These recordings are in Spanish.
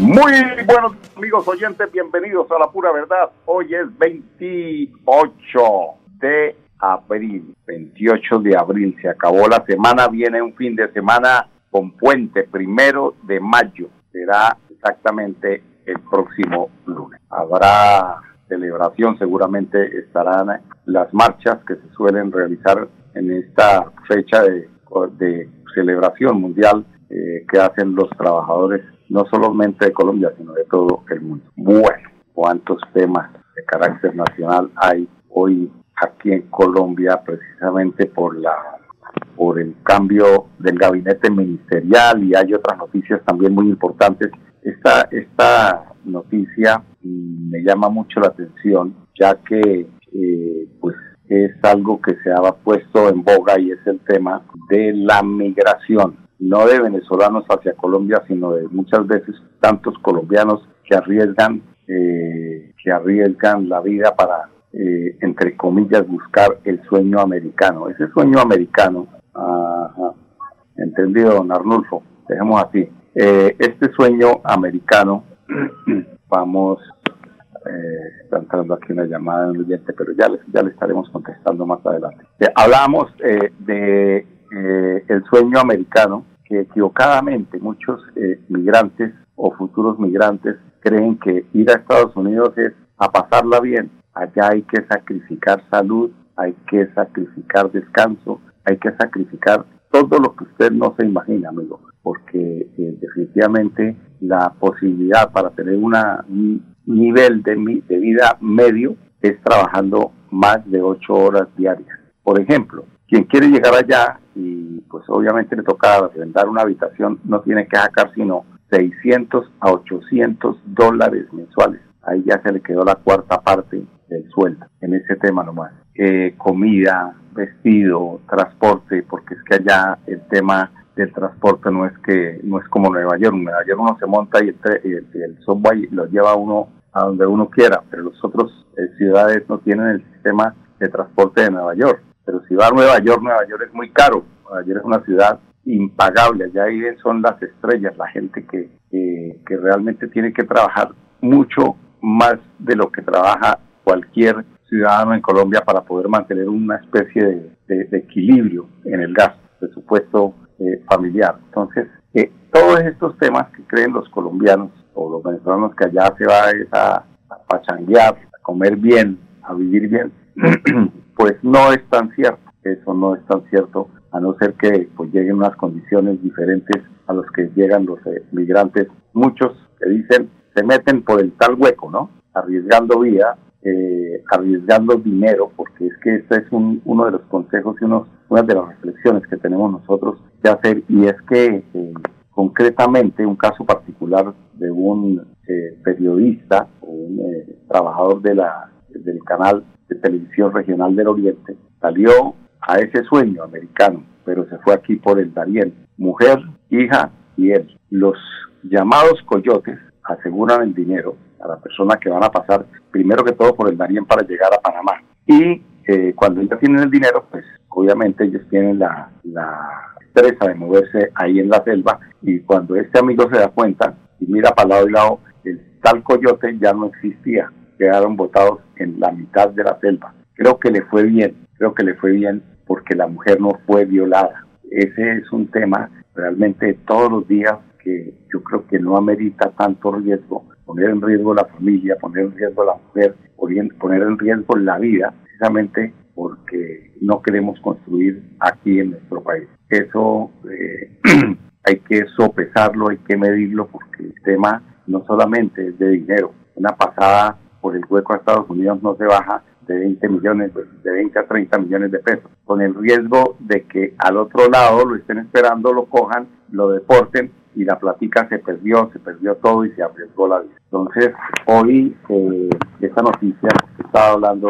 Muy buenos amigos oyentes, bienvenidos a la pura verdad. Hoy es 28 de abril, 28 de abril, se acabó la semana, viene un fin de semana con puente, primero de mayo, será exactamente el próximo lunes. Habrá celebración, seguramente estarán las marchas que se suelen realizar en esta fecha de, celebración mundial eh, que hacen los trabajadores no solamente de Colombia, sino de todo el mundo. Bueno, cuántos temas de carácter nacional hay hoy aquí en Colombia precisamente por la por el cambio del gabinete ministerial y hay otras noticias también muy importantes. Esta, esta noticia me llama mucho la atención ya que eh, pues es algo que se ha puesto en boga y es el tema de la migración no de venezolanos hacia Colombia, sino de muchas veces tantos colombianos que arriesgan, eh, que arriesgan la vida para, eh, entre comillas, buscar el sueño americano. Ese sueño americano, entendido, don Arnulfo, dejemos así. Eh, este sueño americano, vamos, está entrando aquí una llamada de un oyente, pero ya ya le estaremos contestando más adelante. hablamos de el sueño americano equivocadamente muchos eh, migrantes o futuros migrantes creen que ir a Estados Unidos es a pasarla bien. Allá hay que sacrificar salud, hay que sacrificar descanso, hay que sacrificar todo lo que usted no se imagina, amigo, porque eh, definitivamente la posibilidad para tener una, un nivel de vida medio es trabajando más de ocho horas diarias. Por ejemplo, quien quiere llegar allá y pues obviamente le toca arrendar una habitación, no tiene que sacar sino 600 a 800 dólares mensuales. Ahí ya se le quedó la cuarta parte del sueldo en ese tema nomás. Eh, comida, vestido, transporte, porque es que allá el tema del transporte no es que no es como Nueva York. En Nueva York uno se monta y el, el, subway lo lleva uno a donde uno quiera, pero los otros eh, ciudades no tienen el sistema de transporte de Nueva York. Pero si va a Nueva York, Nueva York es muy caro. Nueva York es una ciudad impagable. Allá ahí son las estrellas, la gente que, que, realmente tiene que trabajar mucho más de lo que trabaja cualquier ciudadano en Colombia para poder mantener una especie de, equilibrio en el gasto, presupuesto eh, familiar. Entonces, eh, todos estos temas que creen los colombianos o los venezolanos que allá se va a, a pachanguear, a comer bien, a vivir bien, pues no es tan cierto. Eso no es tan cierto, a no ser que pues lleguen unas condiciones diferentes a los que llegan los eh, migrantes. Muchos que dicen se meten por el tal hueco, ¿no? Arriesgando vida, eh, arriesgando dinero, porque es que este es uno de los consejos y unos, una de las reflexiones que tenemos nosotros que hacer, y es que eh, concretamente un caso particular de un periodista o un trabajador de la, del canal de televisión regional del Oriente, salió a ese sueño americano, pero se fue aquí por el Darién. Mujer, hija y él. Los llamados coyotes aseguran el dinero a la persona que van a pasar primero que todo por el Darién para llegar a Panamá. Y eh, cuando ellos tienen el dinero, pues obviamente ellos tienen la, la de moverse ahí en la selva y cuando este amigo se da cuenta y mira para lado y lado, el tal coyote ya no existía, quedaron botados en la mitad de la selva. Creo que le fue bien, creo que le fue bien porque la mujer no fue violada. Ese es un tema realmente todos los días que yo creo que no amerita tanto riesgo, poner en riesgo la familia, poner en riesgo la mujer, poner en riesgo la vida, precisamente porque no queremos construir aquí en nuestro país. Eso eh, hay que sopesarlo, hay que medirlo, porque el tema no solamente es de dinero. Una pasada por el hueco a Estados Unidos no se baja de 20 millones, de 20 a 30 millones de pesos, con el riesgo de que al otro lado lo estén esperando, lo cojan, lo deporten y la platica se perdió, se perdió todo y se arriesgó la vida. Entonces, hoy eh, esta noticia estaba hablando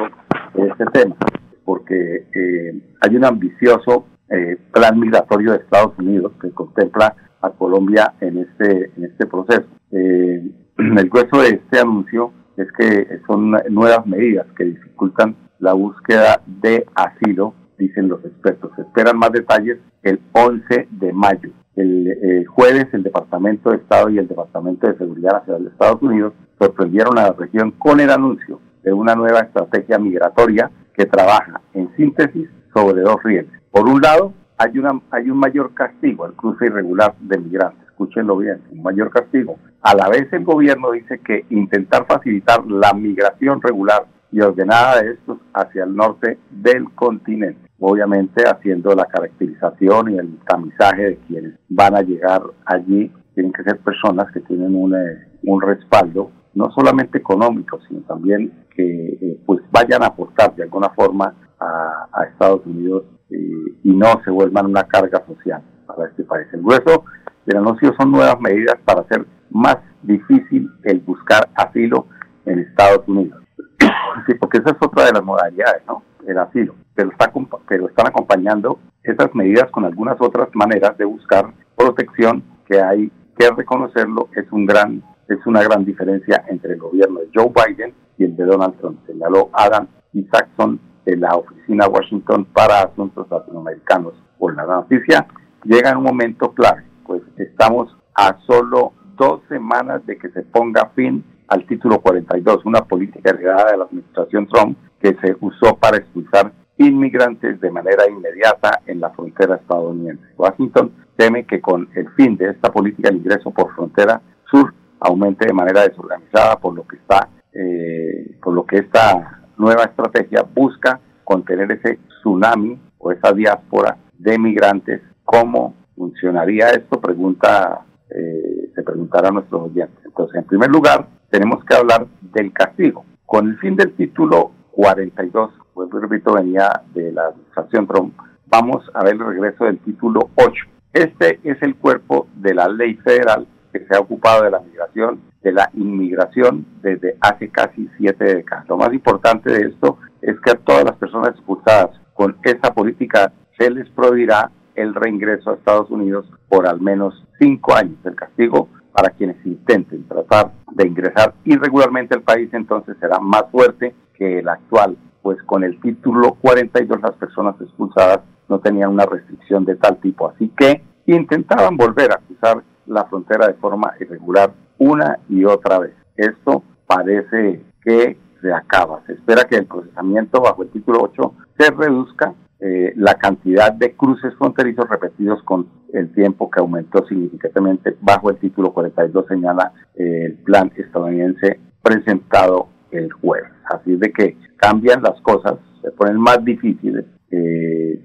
de este tema, porque eh, hay un ambicioso eh, plan migratorio de Estados Unidos que contempla a Colombia en este, en este proceso. Eh, el grueso de este anuncio es que son nuevas medidas que dificultan la búsqueda de asilo, dicen los expertos. Se esperan más detalles el 11 de mayo. El jueves el Departamento de Estado y el Departamento de Seguridad Nacional de Estados Unidos sorprendieron a la región con el anuncio de una nueva estrategia migratoria que trabaja en síntesis sobre dos rieles. Por un lado, hay, una, hay un mayor castigo al cruce irregular de migrantes. Escúchenlo bien, un mayor castigo. A la vez el gobierno dice que intentar facilitar la migración regular y ordenada de estos hacia el norte del continente. Obviamente haciendo la caracterización y el tamizaje de quienes van a llegar allí. Tienen que ser personas que tienen un, eh, un respaldo, no solamente económico, sino también que eh, pues vayan a aportar de alguna forma a, a Estados Unidos eh, y no se vuelvan una carga social para este país. El grueso del anuncio son nuevas medidas para hacer más difícil el buscar asilo en Estados Unidos. sí, porque esa es otra de las modalidades, ¿no? El asilo. Pero, está, pero están acompañando esas medidas con algunas otras maneras de buscar protección que hay que reconocerlo, es un gran es una gran diferencia entre el gobierno de Joe Biden y el de Donald Trump, señaló Adam Isaacson de la Oficina Washington para Asuntos Latinoamericanos. Por la noticia llega en un momento clave, pues estamos a solo dos semanas de que se ponga fin al título 42, una política heredada de la administración Trump que se usó para expulsar inmigrantes de manera inmediata en la frontera estadounidense. Washington teme que con el fin de esta política el ingreso por frontera sur aumente de manera desorganizada, por lo que está, eh, por lo que esta nueva estrategia busca contener ese tsunami o esa diáspora de migrantes. ¿Cómo funcionaría esto? Pregunta, eh, se preguntará a nuestros oyentes. Entonces, en primer lugar, tenemos que hablar del castigo. Con el fin del título 42, pues repito, venía de la administración Trump, vamos a ver el regreso del título 8. Este es el cuerpo de la ley federal que se ha ocupado de la migración de la inmigración desde hace casi siete décadas. Lo más importante de esto es que a todas las personas expulsadas con esta política se les prohibirá el reingreso a Estados Unidos por al menos cinco años. El castigo para quienes intenten tratar de ingresar irregularmente al país entonces será más fuerte que el actual, pues con el título 42 las personas expulsadas no tenían una restricción de tal tipo. Así que intentaban volver a cruzar la frontera de forma irregular una y otra vez. Esto parece que se acaba. Se espera que el procesamiento bajo el título 8 se reduzca eh, la cantidad de cruces fronterizos repetidos con el tiempo que aumentó significativamente bajo el título 42, señala eh, el plan estadounidense presentado el jueves. Así de que cambian las cosas, se ponen más difíciles. Eh,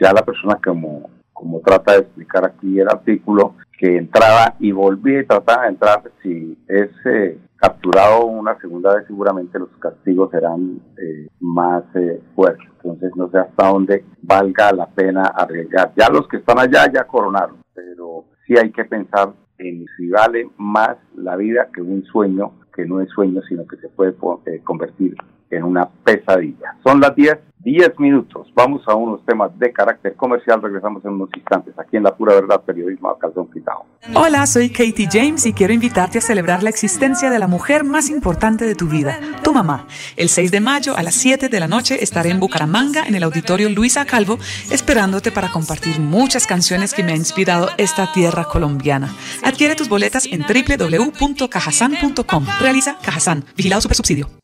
ya la persona como, como trata de explicar aquí el artículo, que entraba y volvía y trataba de entrar. Si es eh, capturado una segunda vez, seguramente los castigos serán eh, más eh, fuertes. Entonces, no sé hasta dónde valga la pena arriesgar. Ya los que están allá ya coronaron, pero sí hay que pensar en si vale más la vida que un sueño, que no es sueño, sino que se puede convertir en una pesadilla. Son las 10 10 minutos. Vamos a unos temas de carácter comercial. Regresamos en unos instantes aquí en La Pura Verdad, periodismo a calzón quitado. Hola, soy Katie James y quiero invitarte a celebrar la existencia de la mujer más importante de tu vida, tu mamá. El 6 de mayo a las 7 de la noche estaré en Bucaramanga, en el auditorio Luisa Calvo, esperándote para compartir muchas canciones que me ha inspirado esta tierra colombiana. Adquiere tus boletas en www.cajasan.com. Realiza Cajasan, vigilado super subsidio.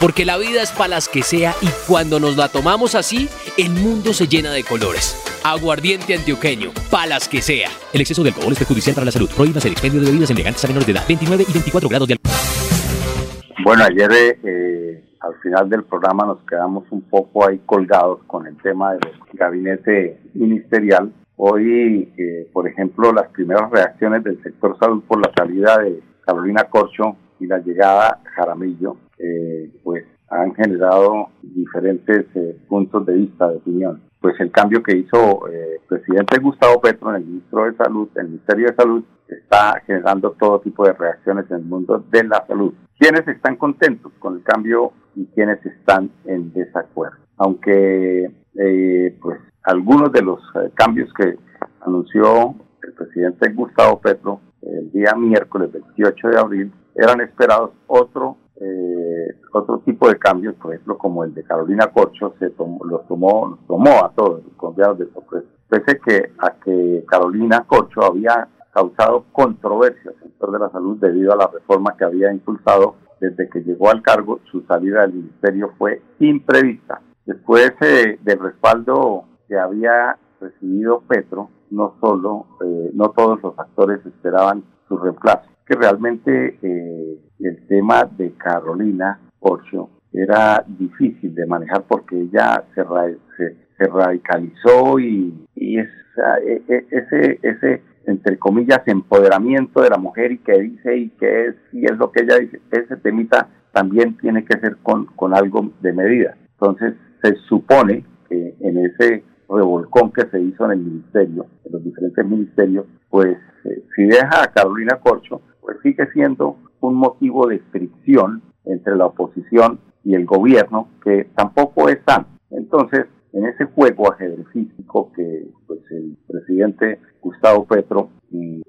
Porque la vida es para las que sea y cuando nos la tomamos así, el mundo se llena de colores. Aguardiente antioqueño, palas que sea. El exceso de alcohol es perjudicial para la salud. Prohíbas el expendio de bebidas embriagantes a menores de edad. 29 y 24 grados de alcohol. Bueno, ayer eh, al final del programa nos quedamos un poco ahí colgados con el tema del gabinete ministerial. Hoy, eh, por ejemplo, las primeras reacciones del sector salud por la salida de Carolina Corcho y la llegada Jaramillo, eh, pues han generado diferentes puntos de vista, de opinión. Pues el cambio que hizo el presidente Gustavo Petro en el ministro de Salud, el Ministerio de Salud, está generando todo tipo de reacciones en el mundo de la salud. ¿Quiénes están contentos con el cambio y quienes están en desacuerdo? Aunque eh, pues algunos de los eh, cambios que anunció el presidente Gustavo Petro el día miércoles 28 de abril eran esperados otro eh, otro tipo de cambios, por ejemplo, como el de Carolina Corcho, se tomó, los tomó, tomó a todos los colombianos de sorpresa. Pese que a que Carolina Corcho había causado controversia el sector de la salud debido a la reforma que había impulsado desde que llegó al cargo. Su salida del ministerio fue imprevista. Después eh, del respaldo que había recibido Petro, no solo, eh, no todos los actores esperaban su reemplazo. Que realmente eh, el tema de Carolina Porcio era difícil de manejar porque ella se, se, radicalizó y, y e, e, ese, ese entre comillas, empoderamiento de la mujer y que dice y que es, y es lo que ella dice, ese temita también tiene que ser con, con algo de medida. Entonces, se supone que en ese revolcón que se hizo en el ministerio, en los diferentes ministerios, pues eh, si deja a Carolina Corcho, pues sigue siendo un motivo de fricción entre la oposición y el gobierno, que tampoco es sano. Entonces, en ese juego ajedrecístico que pues, el presidente Gustavo Petro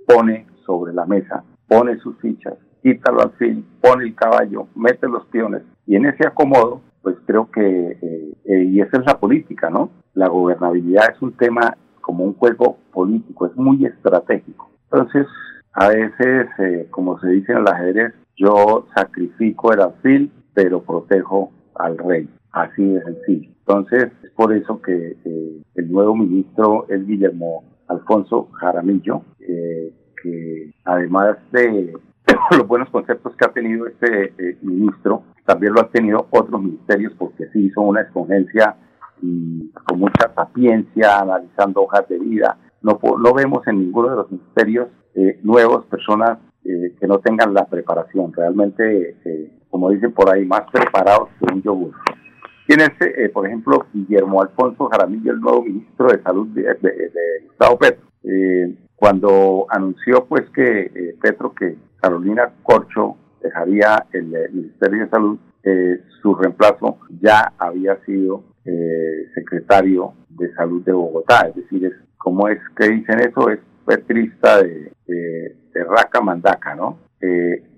pone sobre la mesa, pone sus fichas, quítalo al fin, pone el caballo, mete los peones y en ese acomodo, pues creo que, eh, eh, y esa es la política, ¿no? La gobernabilidad es un tema como un juego político, es muy estratégico. Entonces, a veces, eh, como se dice en el ajedrez, yo sacrifico el alfil, pero protejo al rey. Así de sencillo. Entonces, es por eso que eh, el nuevo ministro es Guillermo Alfonso Jaramillo, eh, que además de los buenos conceptos que ha tenido este eh, ministro, también lo han tenido otros ministerios porque sí hizo una escogencia y con mucha sapiencia, analizando hojas de vida. No, no vemos en ninguno de los ministerios nuevos personas que no tengan la preparación, realmente, como dicen por ahí, más preparados que un yogur. Tiene, eh, por ejemplo, Guillermo Alfonso Jaramillo, el nuevo ministro de Salud de, Gustavo Petro. Eh, cuando anunció pues que eh, Petro, que Carolina Corcho dejaría el, Ministerio de Salud, su reemplazo ya había sido secretario de Salud de Bogotá. Es decir, es, ¿cómo es que dicen eso? Es petrista de, Raca Mandaca, ¿no?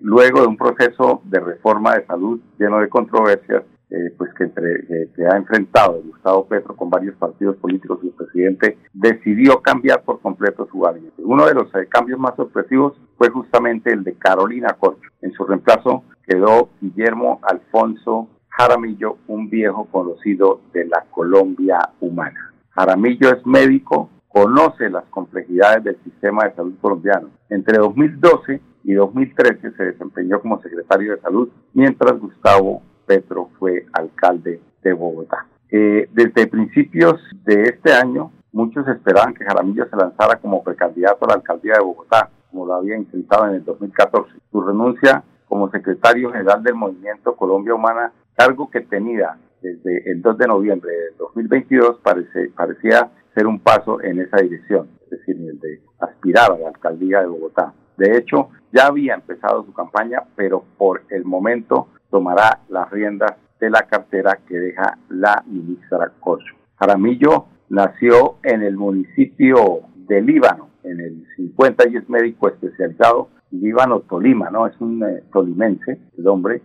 luego de un proceso de reforma de salud lleno de controversias, eh, pues que, entre, que ha enfrentado Gustavo Petro con varios partidos políticos y el presidente decidió cambiar por completo su gabinete. Uno de los eh, cambios más sorpresivos fue justamente el de Carolina Corcho. En su reemplazo quedó Guillermo Alfonso Jaramillo, un viejo conocido de la Colombia humana. Jaramillo es médico, conoce las complejidades del sistema de salud colombiano. Entre 2012 y 2013 se desempeñó como secretario de salud, mientras Gustavo Petro fue alcalde de Bogotá. Eh, desde principios de este año, muchos esperaban que Jaramillo se lanzara como precandidato a la alcaldía de Bogotá, como lo había intentado en el 2014. Su renuncia como secretario general del Movimiento Colombia Humana, cargo que tenía desde el 2 de noviembre de 2022, parece, parecía ser un paso en esa dirección, es decir, el de aspirar a la alcaldía de Bogotá. De hecho, ya había empezado su campaña, pero por el momento tomará las riendas de la cartera que deja la ministra Corcho. Jaramillo nació en el municipio de Líbano, en el 50 y es médico especializado, Líbano Tolima, ¿no? Es un eh, tolimense, el hombre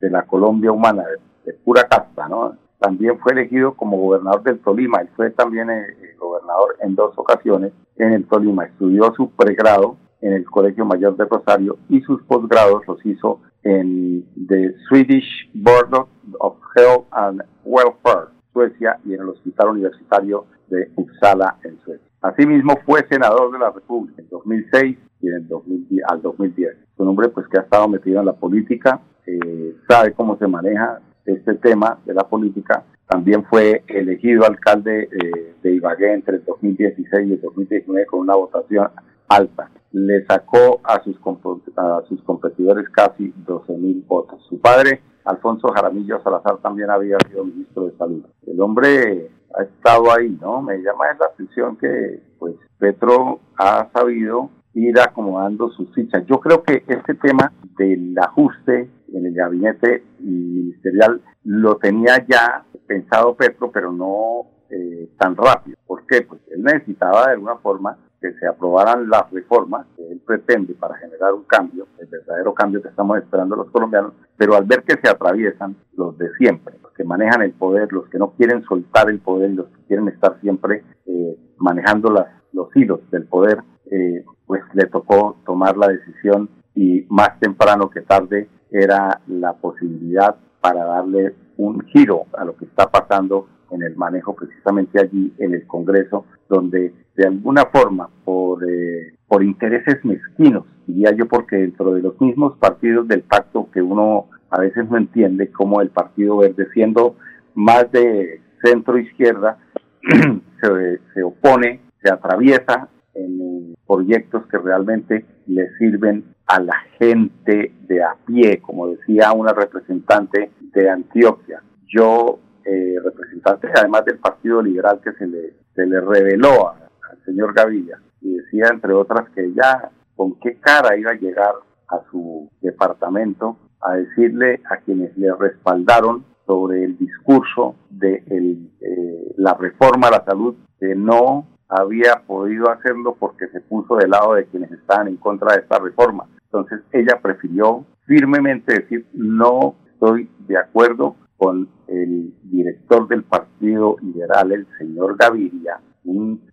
de, la Colombia humana, de, pura casta, ¿no? También fue elegido como gobernador del Tolima, él fue también eh, gobernador en dos ocasiones en el Tolima, estudió su pregrado en el Colegio Mayor de Rosario y sus posgrados los hizo en the Swedish Board of Health and Welfare, Suecia, y en el Hospital Universitario de Uppsala, en Suecia. Asimismo, fue senador de la República en 2006 y en 2010, al 2010. Es un hombre pues, que ha estado metido en la política, eh, sabe cómo se maneja este tema de la política. También fue elegido alcalde eh, de Ibagué entre el 2016 y el 2019 con una votación alta. Le sacó a sus, a sus competidores casi 12 mil votos. Su padre, Alfonso Jaramillo Salazar, también había sido ministro de Salud. El hombre ha estado ahí, ¿no? Me llama la atención que, pues, Petro ha sabido ir acomodando sus fichas. Yo creo que este tema del ajuste en el gabinete ministerial lo tenía ya pensado Petro, pero no eh, tan rápido. ¿Por qué? Pues él necesitaba de alguna forma que se aprobaran las reformas que él pretende para generar un cambio, el verdadero cambio que estamos esperando los colombianos, pero al ver que se atraviesan los de siempre, los que manejan el poder, los que no quieren soltar el poder, los que quieren estar siempre eh, manejando las, los hilos del poder, eh, pues le tocó tomar la decisión y más temprano que tarde era la posibilidad para darle un giro a lo que está pasando en el manejo precisamente allí en el Congreso, donde de alguna forma por, eh, por intereses mezquinos, diría yo, porque dentro de los mismos partidos del pacto que uno a veces no entiende cómo el Partido Verde, siendo más de centro izquierda, se, se opone, se atraviesa en proyectos que realmente le sirven a la gente de a pie, como decía una representante de Antioquia. Yo, eh, representante además del Partido Liberal que se le, se le reveló al señor Gaviria, y decía entre otras que ya con qué cara iba a llegar a su departamento a decirle a quienes le respaldaron sobre el discurso de eh, la reforma a la salud que no había podido hacerlo porque se puso del lado de quienes estaban en contra de esta reforma. Entonces ella prefirió firmemente decir no estoy de acuerdo con el director del Partido Liberal, el señor Gaviria,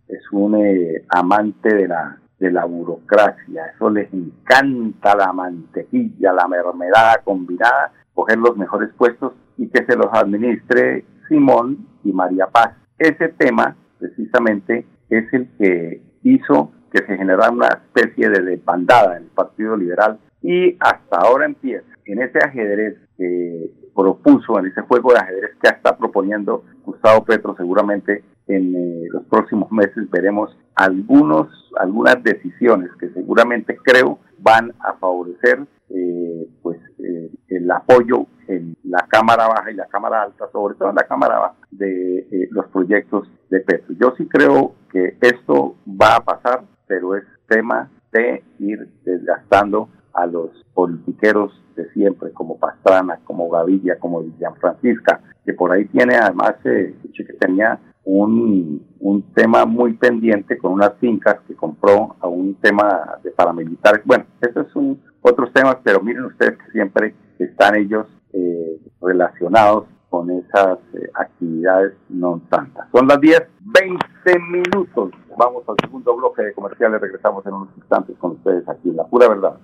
es un eh, amante de la, de la burocracia, eso les encanta la mantequilla, la mermelada combinada, coger los mejores puestos y que se los administre Simón y María Paz. Ese tema precisamente es el que hizo que se generara una especie de desbandada en el Partido Liberal y hasta ahora empieza en ese ajedrez que propuso, en ese juego de ajedrez que está proponiendo Gustavo Petro, seguramente en eh, los próximos meses veremos algunos, algunas decisiones que seguramente creo van a favorecer eh, pues eh, el apoyo en la Cámara Baja y la Cámara Alta, sobre todo en la Cámara Baja, de los proyectos de Petro. Yo sí creo que esto va a pasar, pero es tema de ir desgastando a los politiqueros de siempre, como Pastrana, como Gaviria, como Villan Francisca, que por ahí tiene además, eh, que tenía un, un tema muy pendiente con unas fincas que compró a un tema de paramilitares. Bueno, esos son otros temas, pero miren ustedes que siempre están ellos eh, relacionados con esas eh, actividades no tantas. Son las 10, 20 minutos. Vamos al segundo bloque de comerciales. Regresamos en unos instantes con ustedes aquí en La Pura Verdad.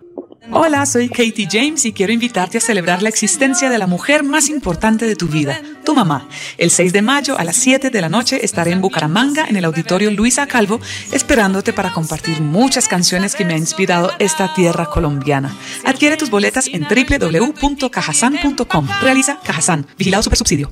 Hola, soy Katie James y quiero invitarte a celebrar la existencia de la mujer más importante de tu vida, tu mamá. El 6 de mayo a las 7 de la noche estaré en Bucaramanga en el auditorio Luisa Calvo esperándote para compartir muchas canciones que me ha inspirado esta tierra colombiana. Adquiere tus boletas en www.cajasan.com. Realiza Cajasan, vigilado super subsidio.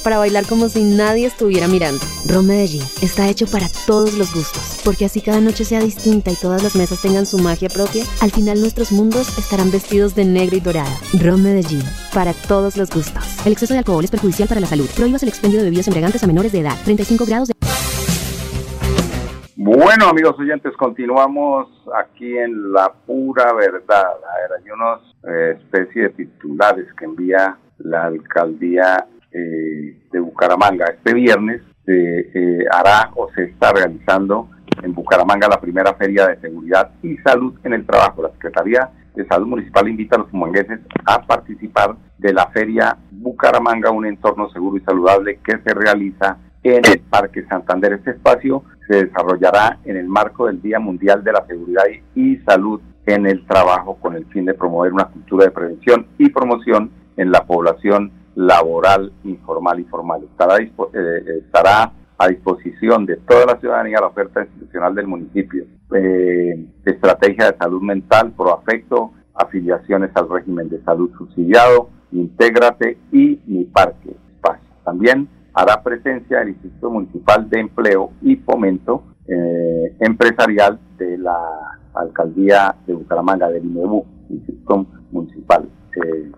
para bailar como si nadie estuviera mirando. Ron Medellín está hecho para todos los gustos, porque así cada noche sea distinta y todas las mesas tengan su magia propia, al final nuestros mundos estarán vestidos de negro y dorado. Ron Medellín, para todos los gustos. El exceso de alcohol es perjudicial para la salud. Prohíbas el expendio de bebidas embriagantes a menores de edad. 35 grados de... Bueno, amigos oyentes, continuamos aquí en La Pura Verdad. A ver, hay unos eh, especie de titulares que envía la alcaldía eh, de Bucaramanga. Este viernes se eh, hará o se está realizando en Bucaramanga la primera feria de seguridad y salud en el trabajo. La Secretaría de Salud Municipal invita a los humangueses a participar de la feria Bucaramanga, un entorno seguro y saludable que se realiza en el Parque Santander. Este espacio se desarrollará en el marco del Día Mundial de la Seguridad y Salud en el trabajo con el fin de promover una cultura de prevención y promoción en la población laboral, informal y formal. Estará, eh, estará a disposición de toda la ciudadanía la oferta institucional del municipio. Eh, estrategia de salud mental, proafecto, afiliaciones al régimen de salud subsidiado, Intégrate y Mi Parque Espacio. También hará presencia el Instituto Municipal de Empleo y Fomento eh, Empresarial de la Alcaldía de Bucaramanga, del INEBU, Instituto Municipal eh,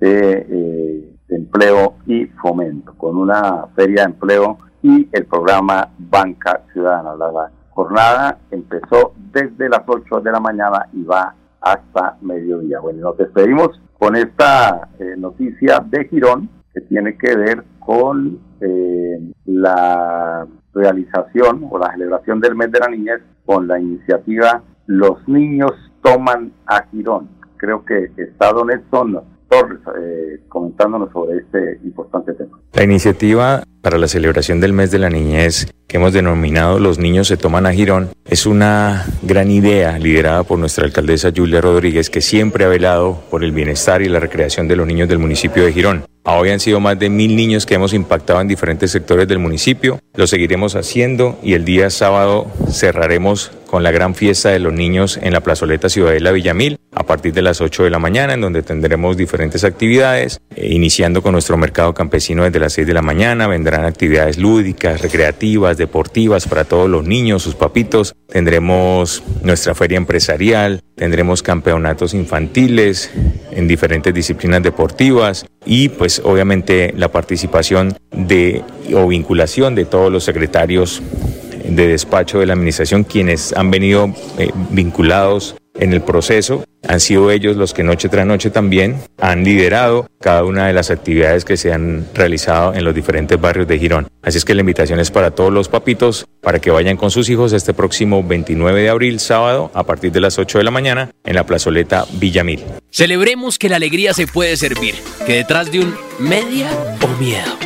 de, Empleo y Fomento, con una feria de empleo y el programa Banca Ciudadana. La, jornada empezó desde las 8 de la mañana y va hasta mediodía. Bueno, nos despedimos con esta eh, noticia de Girón que tiene que ver con eh, la realización o la celebración del mes de la niñez con la iniciativa Los niños toman a Girón. Creo que está Don Edson Torres eh, comentándonos sobre este importante tema. La iniciativa para la celebración del mes de la niñez que hemos denominado Los niños se toman a Girón es una gran idea liderada por nuestra alcaldesa Julia Rodríguez que siempre ha velado por el bienestar y la recreación de los niños del municipio de Girón. Hoy han sido más de mil niños que hemos impactado en diferentes sectores del municipio. Lo seguiremos haciendo y el día sábado cerraremos con la gran fiesta de los niños en la plazoleta Ciudadela Villamil a partir de las 8 de la mañana, en donde tendremos diferentes actividades, eh, iniciando con nuestro mercado campesino desde las 6 de la mañana. Vendrán actividades lúdicas, recreativas, deportivas para todos los niños, sus papitos. Tendremos nuestra feria empresarial, tendremos campeonatos infantiles en diferentes disciplinas deportivas y pues obviamente la participación de o vinculación de todos los secretarios de despacho de la administración quienes han venido eh, vinculados en el proceso. Han sido ellos los que noche tras noche también han liderado cada una de las actividades que se han realizado en los diferentes barrios de Girón. Así es que la invitación es para todos los papitos para que vayan con sus hijos este próximo 29 de abril, sábado, a partir de las 8 de la mañana, en la plazoleta Villamil. Celebremos que la alegría se puede servir, que detrás de un media o miedo